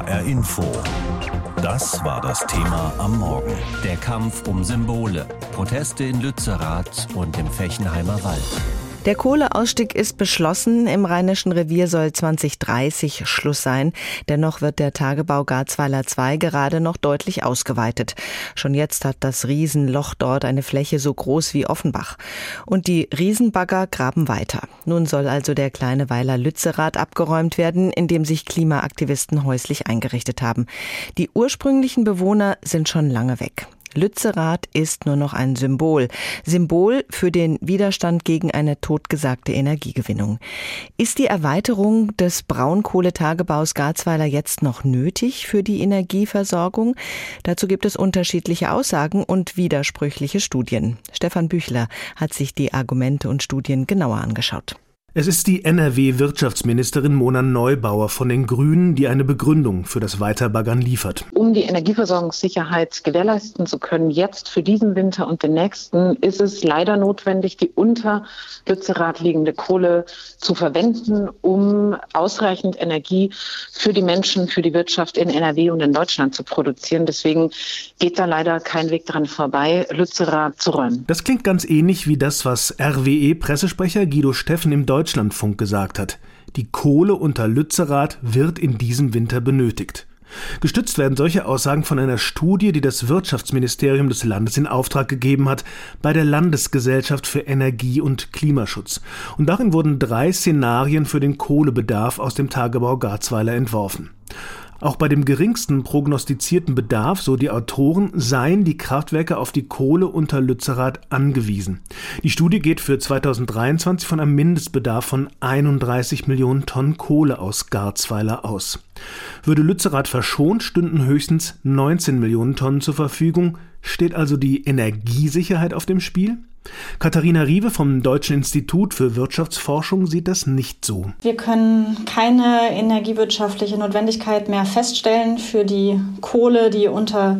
HR Info. Das war das Thema am Morgen. Der Kampf um Symbole. Proteste in Lützerath und im Fechenheimer Wald. Der Kohleausstieg ist beschlossen. Im Rheinischen Revier soll 2030 Schluss sein. Dennoch wird der Tagebau Garzweiler 2 gerade noch deutlich ausgeweitet. Schon jetzt hat das Riesenloch dort eine Fläche so groß wie Offenbach. Und die Riesenbagger graben weiter. Nun soll also der kleine Weiler Lützerath abgeräumt werden, in dem sich Klimaaktivisten häuslich eingerichtet haben. Die ursprünglichen Bewohner sind schon lange weg. Lützerath ist nur noch ein Symbol. Symbol für den Widerstand gegen eine totgesagte Energiegewinnung. Ist die Erweiterung des Braunkohletagebaus Garzweiler jetzt noch nötig für die Energieversorgung? Dazu gibt es unterschiedliche Aussagen und widersprüchliche Studien. Stefan Büchler hat sich die Argumente und Studien genauer angeschaut. Es ist die NRW-Wirtschaftsministerin Mona Neubauer von den Grünen, die eine Begründung für das Weiterbaggern liefert. Um die Energieversorgungssicherheit gewährleisten zu können, jetzt für diesen Winter und den nächsten, ist es leider notwendig, die unter Lützerath liegende Kohle zu verwenden, um ausreichend Energie für die Menschen, für die Wirtschaft in NRW und in Deutschland zu produzieren. Deswegen geht da leider kein Weg dran vorbei, Lützerath zu räumen. Das klingt ganz ähnlich wie das, was RWE-Pressesprecher Guido Steffen im Deutschen Deutschlandfunk gesagt hat. Die Kohle unter Lützerath wird in diesem Winter benötigt. Gestützt werden solche Aussagen von einer Studie, die das Wirtschaftsministerium des Landes in Auftrag gegeben hat, bei der Landesgesellschaft für Energie und Klimaschutz. Und darin wurden drei Szenarien für den Kohlebedarf aus dem Tagebau Garzweiler entworfen. Auch bei dem geringsten prognostizierten Bedarf, so die Autoren, seien die Kraftwerke auf die Kohle unter Lützerath angewiesen. Die Studie geht für 2023 von einem Mindestbedarf von 31 Millionen Tonnen Kohle aus Garzweiler aus. Würde Lützerath verschont, stünden höchstens 19 Millionen Tonnen zur Verfügung. Steht also die Energiesicherheit auf dem Spiel? Katharina Riewe vom Deutschen Institut für Wirtschaftsforschung sieht das nicht so. Wir können keine energiewirtschaftliche Notwendigkeit mehr feststellen für die Kohle, die unter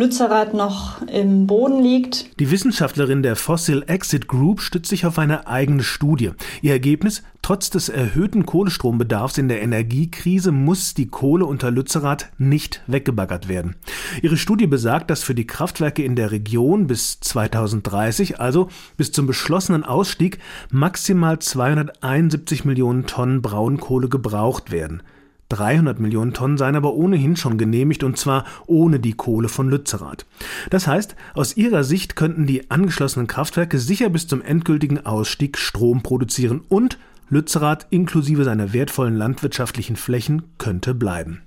Lützerath noch im Boden liegt. Die Wissenschaftlerin der Fossil Exit Group stützt sich auf eine eigene Studie. Ihr Ergebnis, trotz des erhöhten Kohlestrombedarfs in der Energiekrise muss die Kohle unter Lützerath nicht weggebaggert werden. Ihre Studie besagt, dass für die Kraftwerke in der Region bis 2030, also bis zum beschlossenen Ausstieg, maximal 271 Millionen Tonnen Braunkohle gebraucht werden. 300 Millionen Tonnen seien aber ohnehin schon genehmigt und zwar ohne die Kohle von Lützerath. Das heißt, aus ihrer Sicht könnten die angeschlossenen Kraftwerke sicher bis zum endgültigen Ausstieg Strom produzieren und Lützerath inklusive seiner wertvollen landwirtschaftlichen Flächen könnte bleiben.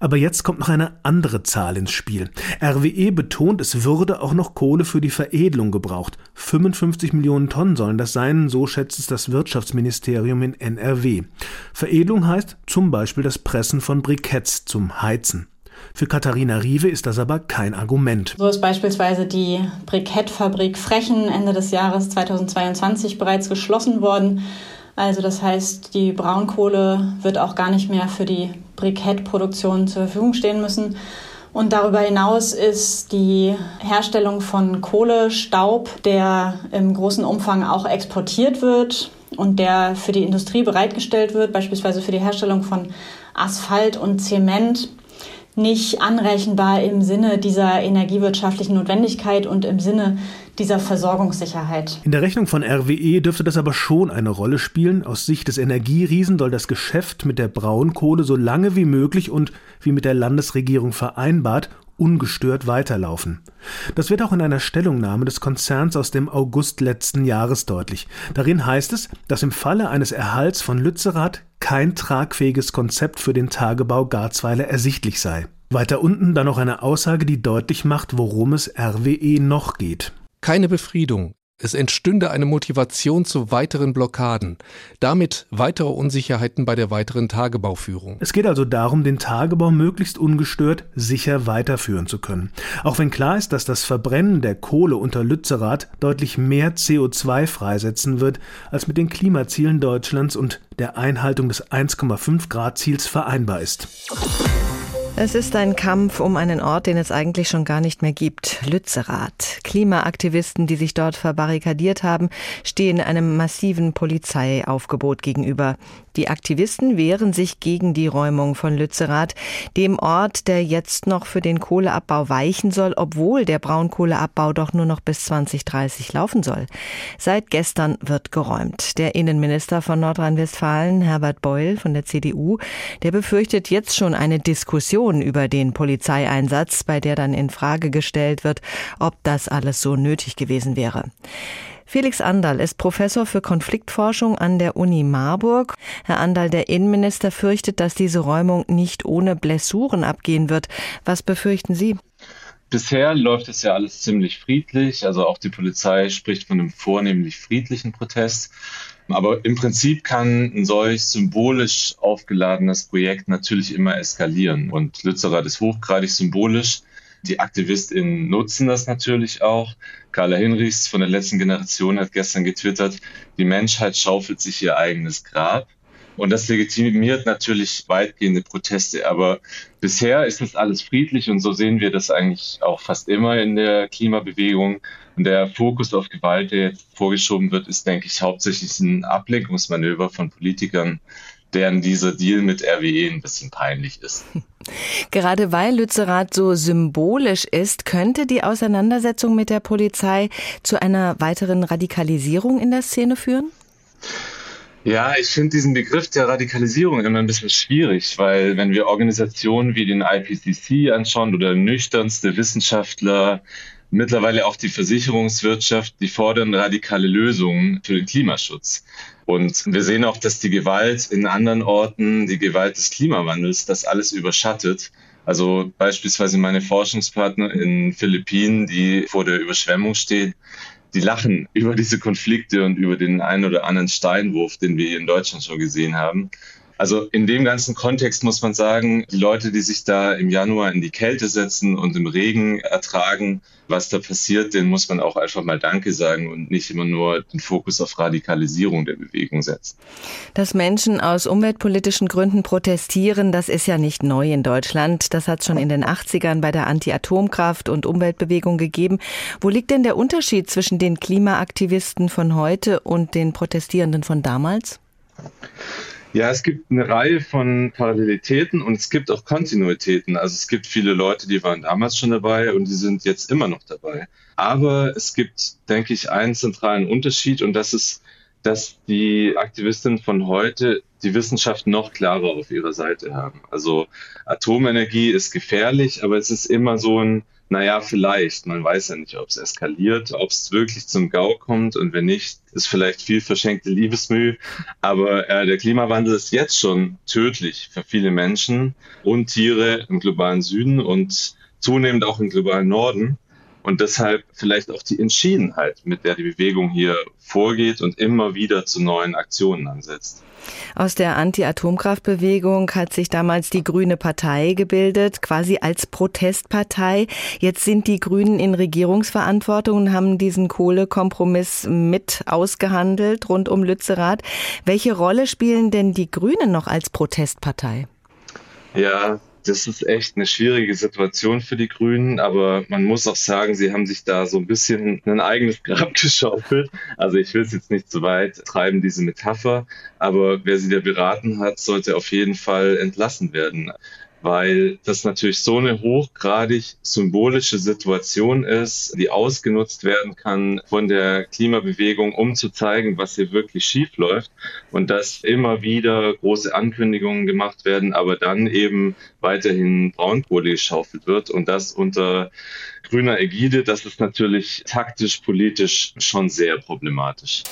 Aber jetzt kommt noch eine andere Zahl ins Spiel. RWE betont, es würde auch noch Kohle für die Veredelung gebraucht. 55 Millionen Tonnen sollen das sein, so schätzt es das Wirtschaftsministerium in NRW. Veredelung heißt zum Beispiel das Pressen von Briketts zum Heizen. Für Katharina Riewe ist das aber kein Argument. So ist beispielsweise die Brikettfabrik Frechen Ende des Jahres 2022 bereits geschlossen worden. Also das heißt, die Braunkohle wird auch gar nicht mehr für die Brikettproduktion zur Verfügung stehen müssen. Und darüber hinaus ist die Herstellung von Kohlestaub, der im großen Umfang auch exportiert wird und der für die Industrie bereitgestellt wird, beispielsweise für die Herstellung von Asphalt und Zement, nicht anrechenbar im Sinne dieser energiewirtschaftlichen Notwendigkeit und im Sinne dieser Versorgungssicherheit. In der Rechnung von RWE dürfte das aber schon eine Rolle spielen. Aus Sicht des Energieriesen soll das Geschäft mit der Braunkohle so lange wie möglich und wie mit der Landesregierung vereinbart ungestört weiterlaufen. Das wird auch in einer Stellungnahme des Konzerns aus dem August letzten Jahres deutlich. Darin heißt es, dass im Falle eines Erhalts von Lützerath kein tragfähiges Konzept für den Tagebau Garzweiler ersichtlich sei. Weiter unten dann noch eine Aussage, die deutlich macht, worum es RWE noch geht. Keine Befriedung, es entstünde eine Motivation zu weiteren Blockaden, damit weitere Unsicherheiten bei der weiteren Tagebauführung. Es geht also darum, den Tagebau möglichst ungestört sicher weiterführen zu können. Auch wenn klar ist, dass das Verbrennen der Kohle unter Lützerath deutlich mehr CO2 freisetzen wird, als mit den Klimazielen Deutschlands und der Einhaltung des 1,5 Grad Ziels vereinbar ist. Es ist ein Kampf um einen Ort, den es eigentlich schon gar nicht mehr gibt. Lützerath. Klimaaktivisten, die sich dort verbarrikadiert haben, stehen einem massiven Polizeiaufgebot gegenüber. Die Aktivisten wehren sich gegen die Räumung von Lützerath, dem Ort, der jetzt noch für den Kohleabbau weichen soll, obwohl der Braunkohleabbau doch nur noch bis 2030 laufen soll. Seit gestern wird geräumt. Der Innenminister von Nordrhein-Westfalen, Herbert Beul von der CDU, der befürchtet jetzt schon eine Diskussion über den Polizeieinsatz, bei der dann in Frage gestellt wird, ob das alles so nötig gewesen wäre. Felix Andal ist Professor für Konfliktforschung an der Uni Marburg. Herr Andal, der Innenminister fürchtet, dass diese Räumung nicht ohne Blessuren abgehen wird. Was befürchten Sie? Bisher läuft es ja alles ziemlich friedlich. Also auch die Polizei spricht von einem vornehmlich friedlichen Protest. Aber im Prinzip kann ein solch symbolisch aufgeladenes Projekt natürlich immer eskalieren. Und Lützerath ist hochgradig symbolisch. Die AktivistInnen nutzen das natürlich auch. Carla Hinrichs von der letzten Generation hat gestern getwittert, die Menschheit schaufelt sich ihr eigenes Grab. Und das legitimiert natürlich weitgehende Proteste. Aber bisher ist das alles friedlich und so sehen wir das eigentlich auch fast immer in der Klimabewegung. Und der Fokus auf Gewalt, der jetzt vorgeschoben wird, ist, denke ich, hauptsächlich ein Ablenkungsmanöver von Politikern, deren dieser Deal mit RWE ein bisschen peinlich ist. Gerade weil Lützerath so symbolisch ist, könnte die Auseinandersetzung mit der Polizei zu einer weiteren Radikalisierung in der Szene führen? Ja, ich finde diesen Begriff der Radikalisierung immer ein bisschen schwierig, weil wenn wir Organisationen wie den IPCC anschauen oder nüchternste Wissenschaftler, mittlerweile auch die Versicherungswirtschaft, die fordern radikale Lösungen für den Klimaschutz. Und wir sehen auch, dass die Gewalt in anderen Orten, die Gewalt des Klimawandels, das alles überschattet. Also beispielsweise meine Forschungspartner in Philippinen, die vor der Überschwemmung stehen, die lachen über diese Konflikte und über den einen oder anderen Steinwurf, den wir hier in Deutschland schon gesehen haben. Also in dem ganzen Kontext muss man sagen, die Leute, die sich da im Januar in die Kälte setzen und im Regen ertragen, was da passiert, denen muss man auch einfach mal Danke sagen und nicht immer nur den Fokus auf Radikalisierung der Bewegung setzen. Dass Menschen aus umweltpolitischen Gründen protestieren, das ist ja nicht neu in Deutschland. Das hat es schon in den 80ern bei der Anti-Atomkraft- und Umweltbewegung gegeben. Wo liegt denn der Unterschied zwischen den Klimaaktivisten von heute und den Protestierenden von damals? Ja, es gibt eine Reihe von Parallelitäten und es gibt auch Kontinuitäten. Also es gibt viele Leute, die waren damals schon dabei und die sind jetzt immer noch dabei. Aber es gibt, denke ich, einen zentralen Unterschied und das ist, dass die Aktivistinnen von heute die Wissenschaft noch klarer auf ihrer Seite haben. Also Atomenergie ist gefährlich, aber es ist immer so ein naja, vielleicht. Man weiß ja nicht, ob es eskaliert, ob es wirklich zum GAU kommt und wenn nicht, ist vielleicht viel verschenkte Liebesmühe. Aber äh, der Klimawandel ist jetzt schon tödlich für viele Menschen und Tiere im globalen Süden und zunehmend auch im globalen Norden. Und deshalb vielleicht auch die Entschiedenheit, mit der die Bewegung hier vorgeht und immer wieder zu neuen Aktionen ansetzt. Aus der Anti-Atomkraftbewegung hat sich damals die Grüne Partei gebildet, quasi als Protestpartei. Jetzt sind die Grünen in Regierungsverantwortung und haben diesen Kohlekompromiss mit ausgehandelt rund um Lützerath. Welche Rolle spielen denn die Grünen noch als Protestpartei? Ja, das ist echt eine schwierige Situation für die Grünen, aber man muss auch sagen, sie haben sich da so ein bisschen ein eigenes Grab geschaufelt. Also ich will es jetzt nicht zu weit treiben, diese Metapher, aber wer sie da beraten hat, sollte auf jeden Fall entlassen werden weil das natürlich so eine hochgradig symbolische Situation ist, die ausgenutzt werden kann von der Klimabewegung, um zu zeigen, was hier wirklich schief läuft und dass immer wieder große Ankündigungen gemacht werden, aber dann eben weiterhin Braunkohle geschaufelt wird und das unter grüner Ägide, das ist natürlich taktisch, politisch schon sehr problematisch.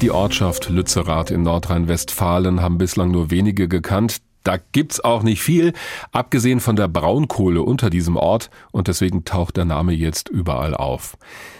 Die Ortschaft Lützerath in Nordrhein-Westfalen haben bislang nur wenige gekannt. Da gibt's auch nicht viel, abgesehen von der Braunkohle unter diesem Ort und deswegen taucht der Name jetzt überall auf.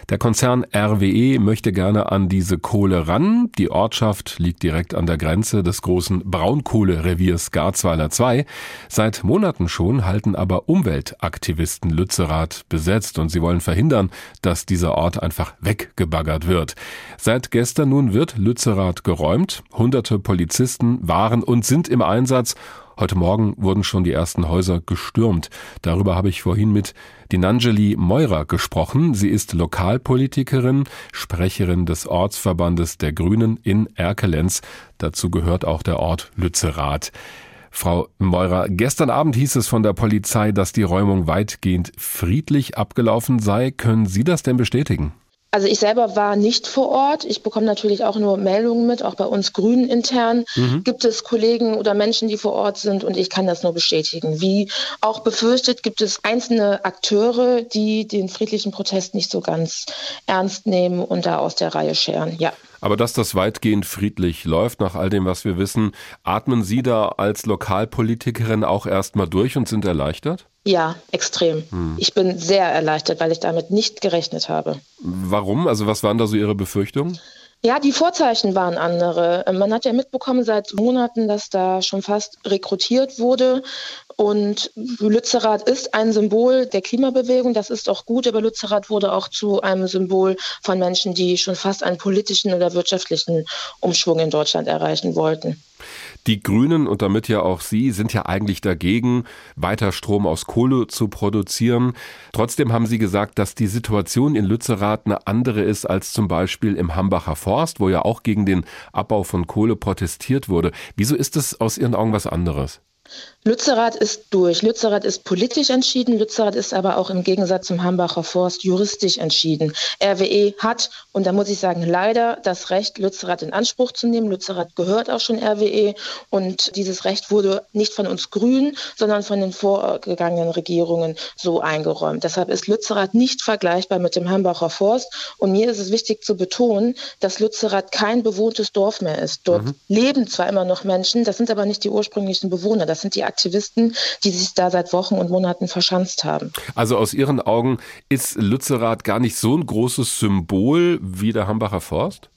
Der Konzern RWE möchte gerne an diese Kohle ran. Die Ortschaft liegt direkt an der Grenze des großen Braunkohlereviers Garzweiler 2. Seit Monaten schon halten aber Umweltaktivisten Lützerath besetzt und sie wollen verhindern, dass dieser Ort einfach weggebaggert wird. Seit gestern nun wird Lützerath geräumt. Hunderte Polizisten waren und sind im Einsatz Heute Morgen wurden schon die ersten Häuser gestürmt. Darüber habe ich vorhin mit Dinangeli Meurer gesprochen. Sie ist Lokalpolitikerin, Sprecherin des Ortsverbandes der Grünen in Erkelenz. Dazu gehört auch der Ort Lützerath. Frau Meurer, gestern Abend hieß es von der Polizei, dass die Räumung weitgehend friedlich abgelaufen sei. Können Sie das denn bestätigen? Also ich selber war nicht vor Ort. Ich bekomme natürlich auch nur Meldungen mit. Auch bei uns Grünen intern mhm. gibt es Kollegen oder Menschen, die vor Ort sind und ich kann das nur bestätigen. Wie auch befürchtet, gibt es einzelne Akteure, die den friedlichen Protest nicht so ganz ernst nehmen und da aus der Reihe scheren. Ja. Aber dass das weitgehend friedlich läuft, nach all dem, was wir wissen, atmen Sie da als Lokalpolitikerin auch erstmal durch und sind erleichtert? Ja, extrem. Hm. Ich bin sehr erleichtert, weil ich damit nicht gerechnet habe. Warum? Also was waren da so Ihre Befürchtungen? Ja, die Vorzeichen waren andere. Man hat ja mitbekommen seit Monaten, dass da schon fast rekrutiert wurde. Und Lützerath ist ein Symbol der Klimabewegung. Das ist auch gut, aber Lützerath wurde auch zu einem Symbol von Menschen, die schon fast einen politischen oder wirtschaftlichen Umschwung in Deutschland erreichen wollten. Die Grünen und damit ja auch Sie sind ja eigentlich dagegen, weiter Strom aus Kohle zu produzieren. Trotzdem haben Sie gesagt, dass die Situation in Lützerath eine andere ist als zum Beispiel im Hambacher Forst, wo ja auch gegen den Abbau von Kohle protestiert wurde. Wieso ist es aus Ihren Augen was anderes? Lützerath ist durch. Lützerath ist politisch entschieden. Lützerath ist aber auch im Gegensatz zum Hambacher Forst juristisch entschieden. RWE hat, und da muss ich sagen, leider das Recht, Lützerath in Anspruch zu nehmen. Lützerath gehört auch schon RWE und dieses Recht wurde nicht von uns Grünen, sondern von den vorgegangenen Regierungen so eingeräumt. Deshalb ist Lützerath nicht vergleichbar mit dem Hambacher Forst. Und mir ist es wichtig zu betonen, dass Lützerath kein bewohntes Dorf mehr ist. Dort mhm. leben zwar immer noch Menschen, das sind aber nicht die ursprünglichen Bewohner. Das sind die Aktivisten, die sich da seit Wochen und Monaten verschanzt haben. Also aus Ihren Augen ist Lützerath gar nicht so ein großes Symbol wie der Hambacher Forst?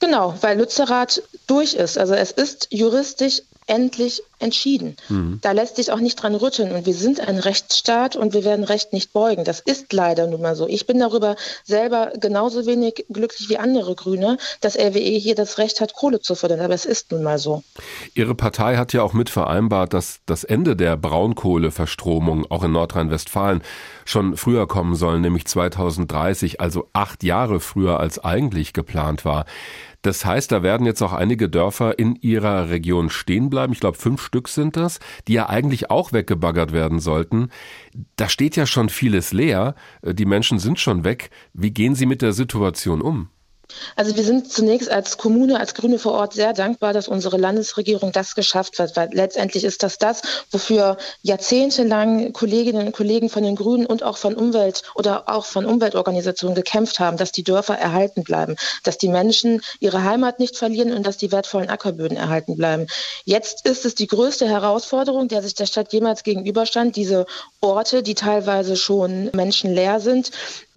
Genau, weil Lützerath durch ist. Also es ist juristisch endlich entschieden. Mhm. Da lässt sich auch nicht dran rütteln. Und wir sind ein Rechtsstaat und wir werden Recht nicht beugen. Das ist leider nun mal so. Ich bin darüber selber genauso wenig glücklich wie andere Grüne, dass RWE hier das Recht hat, Kohle zu fördern. Aber es ist nun mal so. Ihre Partei hat ja auch mit vereinbart, dass das Ende der Braunkohleverstromung auch in Nordrhein-Westfalen schon früher kommen soll, nämlich 2030, also acht Jahre früher als eigentlich geplant war. Das heißt, da werden jetzt auch einige Dörfer in ihrer Region stehen bleiben. Ich glaube, fünf Stück sind das, die ja eigentlich auch weggebaggert werden sollten. Da steht ja schon vieles leer. Die Menschen sind schon weg. Wie gehen Sie mit der Situation um? Also wir sind zunächst als Kommune, als Grüne vor Ort sehr dankbar, dass unsere Landesregierung das geschafft hat, weil letztendlich ist das das, wofür jahrzehntelang Kolleginnen und Kollegen von den Grünen und auch von Umwelt oder auch von Umweltorganisationen gekämpft haben, dass die Dörfer erhalten bleiben, dass die Menschen ihre Heimat nicht verlieren und dass die wertvollen Ackerböden erhalten bleiben. Jetzt ist es die größte Herausforderung, der sich der Stadt jemals gegenüberstand, diese Orte, die teilweise schon menschenleer sind,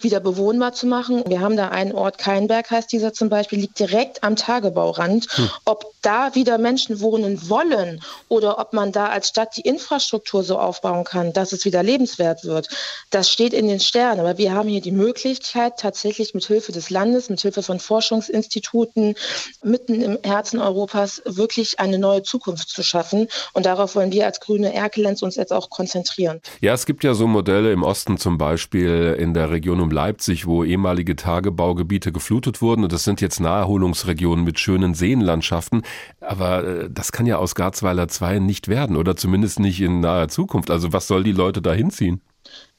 wieder bewohnbar zu machen. Wir haben da einen Ort, Keinberg heißt dieser zum Beispiel, liegt direkt am Tagebaurand. Hm. Ob da wieder Menschen wohnen wollen oder ob man da als Stadt die Infrastruktur so aufbauen kann, dass es wieder lebenswert wird, das steht in den Sternen. Aber wir haben hier die Möglichkeit, tatsächlich mit Hilfe des Landes, mit Hilfe von Forschungsinstituten mitten im Herzen Europas wirklich eine neue Zukunft zu schaffen. Und darauf wollen wir als Grüne Erkelenz uns jetzt auch konzentrieren. Ja, es gibt ja so Modelle im Osten zum Beispiel in der Region um Leipzig, wo ehemalige Tagebaugebiete geflutet wurden. Und das sind jetzt Naherholungsregionen mit schönen Seenlandschaften. Aber äh, das kann ja aus Garzweiler 2 nicht werden oder zumindest nicht in naher Zukunft. Also was soll die Leute da hinziehen?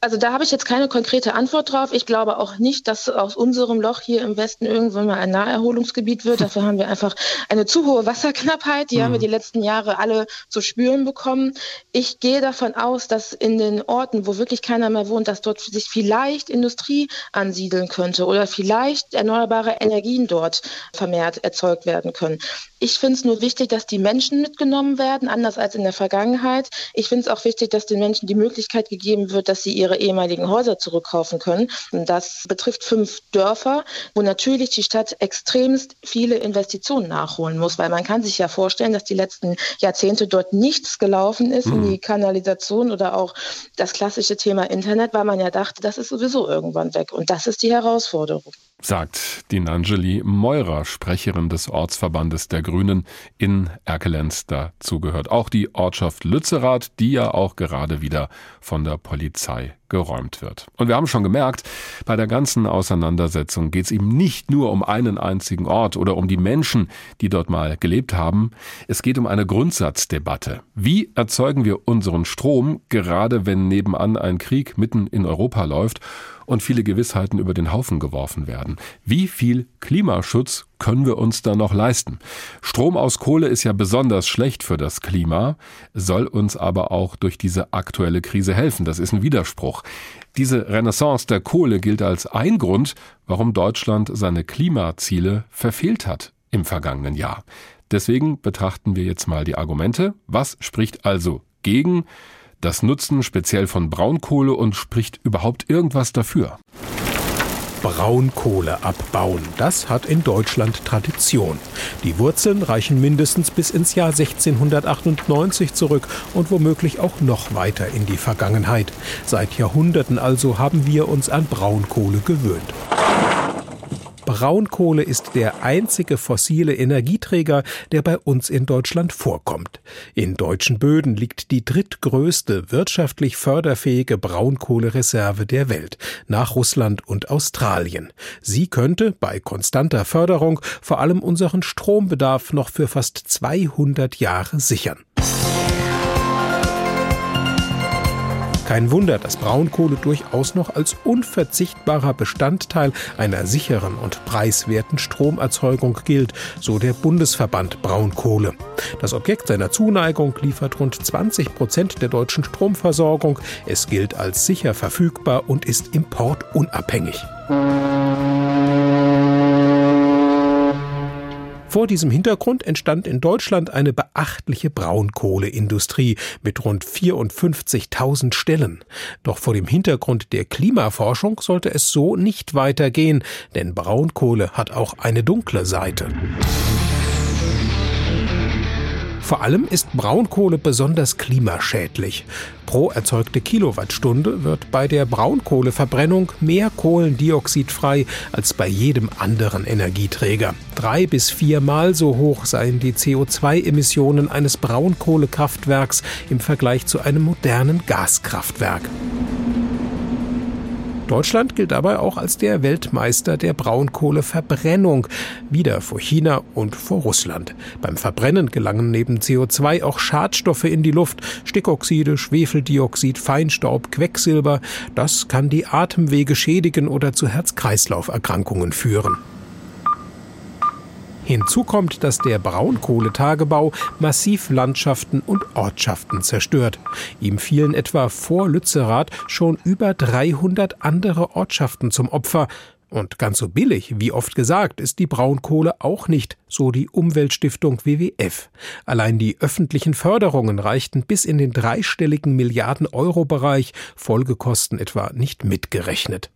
Also da habe ich jetzt keine konkrete Antwort drauf. Ich glaube auch nicht, dass aus unserem Loch hier im Westen irgendwann mal ein Naherholungsgebiet wird. Dafür haben wir einfach eine zu hohe Wasserknappheit. Die mhm. haben wir die letzten Jahre alle zu spüren bekommen. Ich gehe davon aus, dass in den Orten, wo wirklich keiner mehr wohnt, dass dort sich vielleicht Industrie ansiedeln könnte oder vielleicht erneuerbare Energien dort vermehrt erzeugt werden können. Ich finde es nur wichtig, dass die Menschen mitgenommen werden, anders als in der Vergangenheit. Ich finde es auch wichtig, dass den Menschen die Möglichkeit gegeben wird, dass sie ihre ehemaligen Häuser zurückkaufen können. Und das betrifft fünf Dörfer, wo natürlich die Stadt extremst viele Investitionen nachholen muss, weil man kann sich ja vorstellen, dass die letzten Jahrzehnte dort nichts gelaufen ist mhm. in die Kanalisation oder auch das klassische Thema Internet, weil man ja dachte, das ist sowieso irgendwann weg. Und das ist die Herausforderung. Sagt Dinangeli Meurer, Sprecherin des Ortsverbandes der Grünen in Erkelenz. Dazu gehört auch die Ortschaft Lützerath, die ja auch gerade wieder von der Polizei geräumt wird. Und wir haben schon gemerkt, bei der ganzen Auseinandersetzung geht es ihm nicht nur um einen einzigen Ort oder um die Menschen, die dort mal gelebt haben. Es geht um eine Grundsatzdebatte. Wie erzeugen wir unseren Strom, gerade wenn nebenan ein Krieg mitten in Europa läuft? Und viele Gewissheiten über den Haufen geworfen werden. Wie viel Klimaschutz können wir uns da noch leisten? Strom aus Kohle ist ja besonders schlecht für das Klima, soll uns aber auch durch diese aktuelle Krise helfen. Das ist ein Widerspruch. Diese Renaissance der Kohle gilt als ein Grund, warum Deutschland seine Klimaziele verfehlt hat im vergangenen Jahr. Deswegen betrachten wir jetzt mal die Argumente. Was spricht also gegen das Nutzen speziell von Braunkohle und spricht überhaupt irgendwas dafür? Braunkohle abbauen. Das hat in Deutschland Tradition. Die Wurzeln reichen mindestens bis ins Jahr 1698 zurück und womöglich auch noch weiter in die Vergangenheit. Seit Jahrhunderten also haben wir uns an Braunkohle gewöhnt. Braunkohle ist der einzige fossile Energieträger, der bei uns in Deutschland vorkommt. In deutschen Böden liegt die drittgrößte wirtschaftlich förderfähige Braunkohlereserve der Welt, nach Russland und Australien. Sie könnte bei konstanter Förderung vor allem unseren Strombedarf noch für fast 200 Jahre sichern. Kein Wunder, dass Braunkohle durchaus noch als unverzichtbarer Bestandteil einer sicheren und preiswerten Stromerzeugung gilt, so der Bundesverband Braunkohle. Das Objekt seiner Zuneigung liefert rund 20 Prozent der deutschen Stromversorgung. Es gilt als sicher verfügbar und ist importunabhängig. Vor diesem Hintergrund entstand in Deutschland eine beachtliche Braunkohleindustrie mit rund 54.000 Stellen. Doch vor dem Hintergrund der Klimaforschung sollte es so nicht weitergehen, denn Braunkohle hat auch eine dunkle Seite. Vor allem ist Braunkohle besonders klimaschädlich. Pro erzeugte Kilowattstunde wird bei der Braunkohleverbrennung mehr Kohlendioxid frei als bei jedem anderen Energieträger. Drei bis viermal so hoch seien die CO2-Emissionen eines Braunkohlekraftwerks im Vergleich zu einem modernen Gaskraftwerk. Deutschland gilt dabei auch als der Weltmeister der Braunkohleverbrennung, wieder vor China und vor Russland. Beim Verbrennen gelangen neben CO2 auch Schadstoffe in die Luft, Stickoxide, Schwefeldioxid, Feinstaub, Quecksilber. Das kann die Atemwege schädigen oder zu Herz-Kreislauf-Erkrankungen führen. Hinzu kommt, dass der Braunkohletagebau massiv Landschaften und Ortschaften zerstört. Ihm fielen etwa vor Lützerath schon über 300 andere Ortschaften zum Opfer. Und ganz so billig, wie oft gesagt, ist die Braunkohle auch nicht, so die Umweltstiftung WWF. Allein die öffentlichen Förderungen reichten bis in den dreistelligen Milliarden Euro Bereich, Folgekosten etwa nicht mitgerechnet.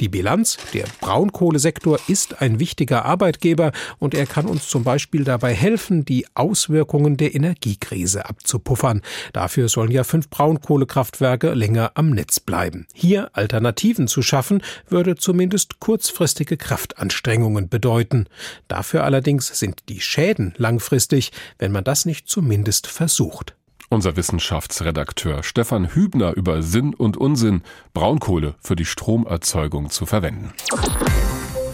Die Bilanz, der Braunkohlesektor ist ein wichtiger Arbeitgeber und er kann uns zum Beispiel dabei helfen, die Auswirkungen der Energiekrise abzupuffern. Dafür sollen ja fünf Braunkohlekraftwerke länger am Netz bleiben. Hier Alternativen zu schaffen, würde zumindest kurzfristige Kraftanstrengungen bedeuten. Dafür allerdings sind die Schäden langfristig, wenn man das nicht zumindest versucht. Unser Wissenschaftsredakteur Stefan Hübner über Sinn und Unsinn, Braunkohle für die Stromerzeugung zu verwenden.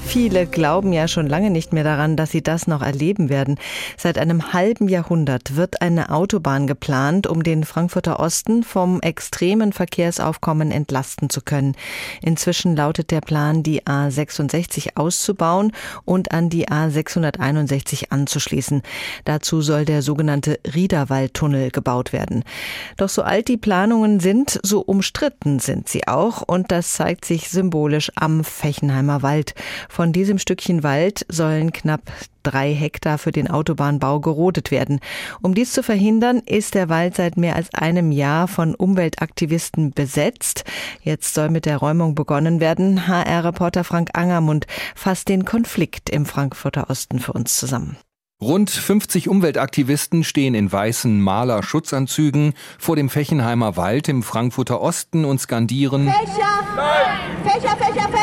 Viele glauben ja schon lange nicht mehr daran, dass sie das noch erleben werden. Seit einem halben Jahrhundert wird eine Autobahn geplant, um den Frankfurter Osten vom extremen Verkehrsaufkommen entlasten zu können. Inzwischen lautet der Plan, die A66 auszubauen und an die A661 anzuschließen. Dazu soll der sogenannte Riederwaldtunnel gebaut werden. Doch so alt die Planungen sind, so umstritten sind sie auch und das zeigt sich symbolisch am Fechenheimer Wald. Von diesem Stückchen Wald sollen knapp drei Hektar für den Autobahnbau gerodet werden. Um dies zu verhindern, ist der Wald seit mehr als einem Jahr von Umweltaktivisten besetzt. Jetzt soll mit der Räumung begonnen werden. HR-Reporter Frank Angermund fasst den Konflikt im Frankfurter Osten für uns zusammen. Rund 50 Umweltaktivisten stehen in weißen Maler-Schutzanzügen vor dem Fechenheimer Wald im Frankfurter Osten und skandieren Fächer! Nein! Fächer, Fächer, Fächer!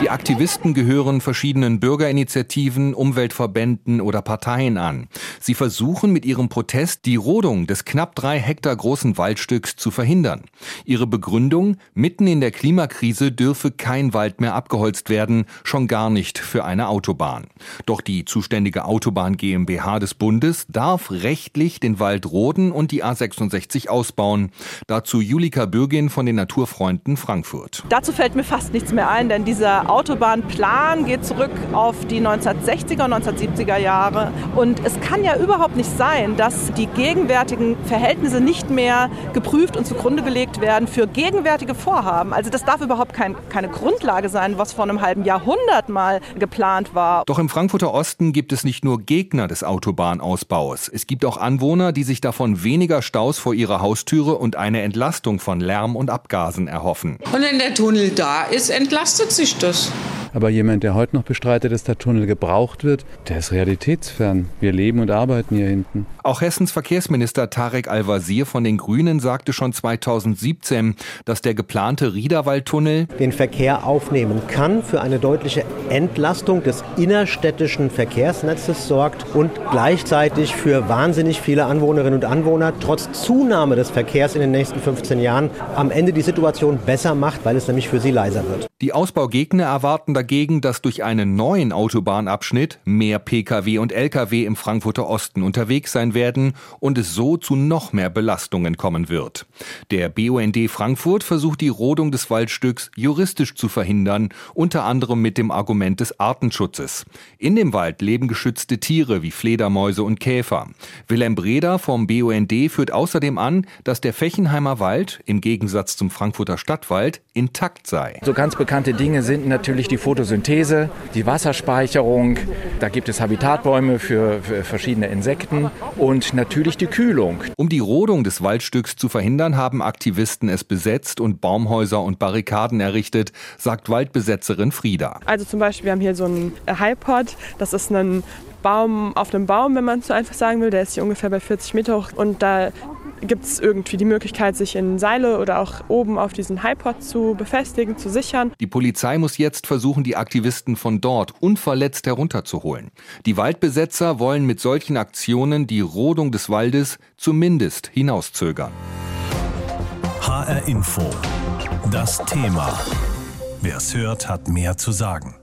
Die Aktivisten gehören verschiedenen Bürgerinitiativen, Umweltverbänden oder Parteien an. Sie versuchen mit ihrem Protest die Rodung des knapp drei Hektar großen Waldstücks zu verhindern. Ihre Begründung, mitten in der Klimakrise dürfe kein Wald mehr abgeholzt werden, schon gar nicht für eine Autobahn. Doch die zuständige Autobahn GmbH des Bundes darf rechtlich den Wald roden und die A66 ausbauen. Dazu Julika Bürgin von den Naturfreunden Frankfurt. Dazu fällt mir fast nichts mehr ein, denn dieser Autobahnplan geht zurück auf die 1960er und 1970er Jahre. Und es kann ja überhaupt nicht sein, dass die gegenwärtigen Verhältnisse nicht mehr geprüft und zugrunde gelegt werden für gegenwärtige Vorhaben. Also das darf überhaupt kein, keine Grundlage sein, was vor einem halben Jahrhundert mal geplant war. Doch im Frankfurter Osten gibt es nicht nur Gegner des Autobahnausbaus. Es gibt auch Anwohner, die sich davon weniger Staus vor ihrer Haustüre und eine Entlastung von Lärm und Abgasen erhoffen. Und wenn der Tunnel da ist, entlastet sich das. Aber jemand, der heute noch bestreitet, dass der Tunnel gebraucht wird, der ist realitätsfern. Wir leben und arbeiten hier hinten. Auch Hessens Verkehrsminister Tarek Al-Wazir von den Grünen sagte schon 2017, dass der geplante Riederwaldtunnel den Verkehr aufnehmen kann, für eine deutliche Entlastung des innerstädtischen Verkehrsnetzes sorgt und gleichzeitig für wahnsinnig viele Anwohnerinnen und Anwohner trotz Zunahme des Verkehrs in den nächsten 15 Jahren am Ende die Situation besser macht, weil es nämlich für sie leiser wird. Die Ausbaugegner erwarten dagegen, dass durch einen neuen Autobahnabschnitt mehr Pkw und Lkw im Frankfurter Osten unterwegs sein werden und es so zu noch mehr Belastungen kommen wird. Der BUND Frankfurt versucht die Rodung des Waldstücks juristisch zu verhindern, unter anderem mit dem Argument des Artenschutzes. In dem Wald leben geschützte Tiere wie Fledermäuse und Käfer. Wilhelm Breder vom BUND führt außerdem an, dass der Fechenheimer Wald im Gegensatz zum Frankfurter Stadtwald intakt sei. So ganz bekannte Dinge sind natürlich die Photosynthese, die Wasserspeicherung, da gibt es Habitatbäume für, für verschiedene Insekten und natürlich die Kühlung. Um die Rodung des Waldstücks zu verhindern, haben Aktivisten es besetzt und Baumhäuser und Barrikaden errichtet, sagt Waldbesetzerin Frieda. Also zum Beispiel, wir haben hier so einen Highpod, das ist ein Baum auf einem Baum, wenn man es so einfach sagen will. Der ist hier ungefähr bei 40 Meter hoch und da gibt es irgendwie die Möglichkeit, sich in Seile oder auch oben auf diesen Highpod zu befestigen, zu sichern. Die Polizei muss jetzt versuchen, die Aktivisten von dort unverletzt herunterzuholen. Die Waldbesetzer wollen mit solchen Aktionen die Rodung des Waldes zumindest hinauszögern. HR Info. Das Thema. Wer es hört, hat mehr zu sagen.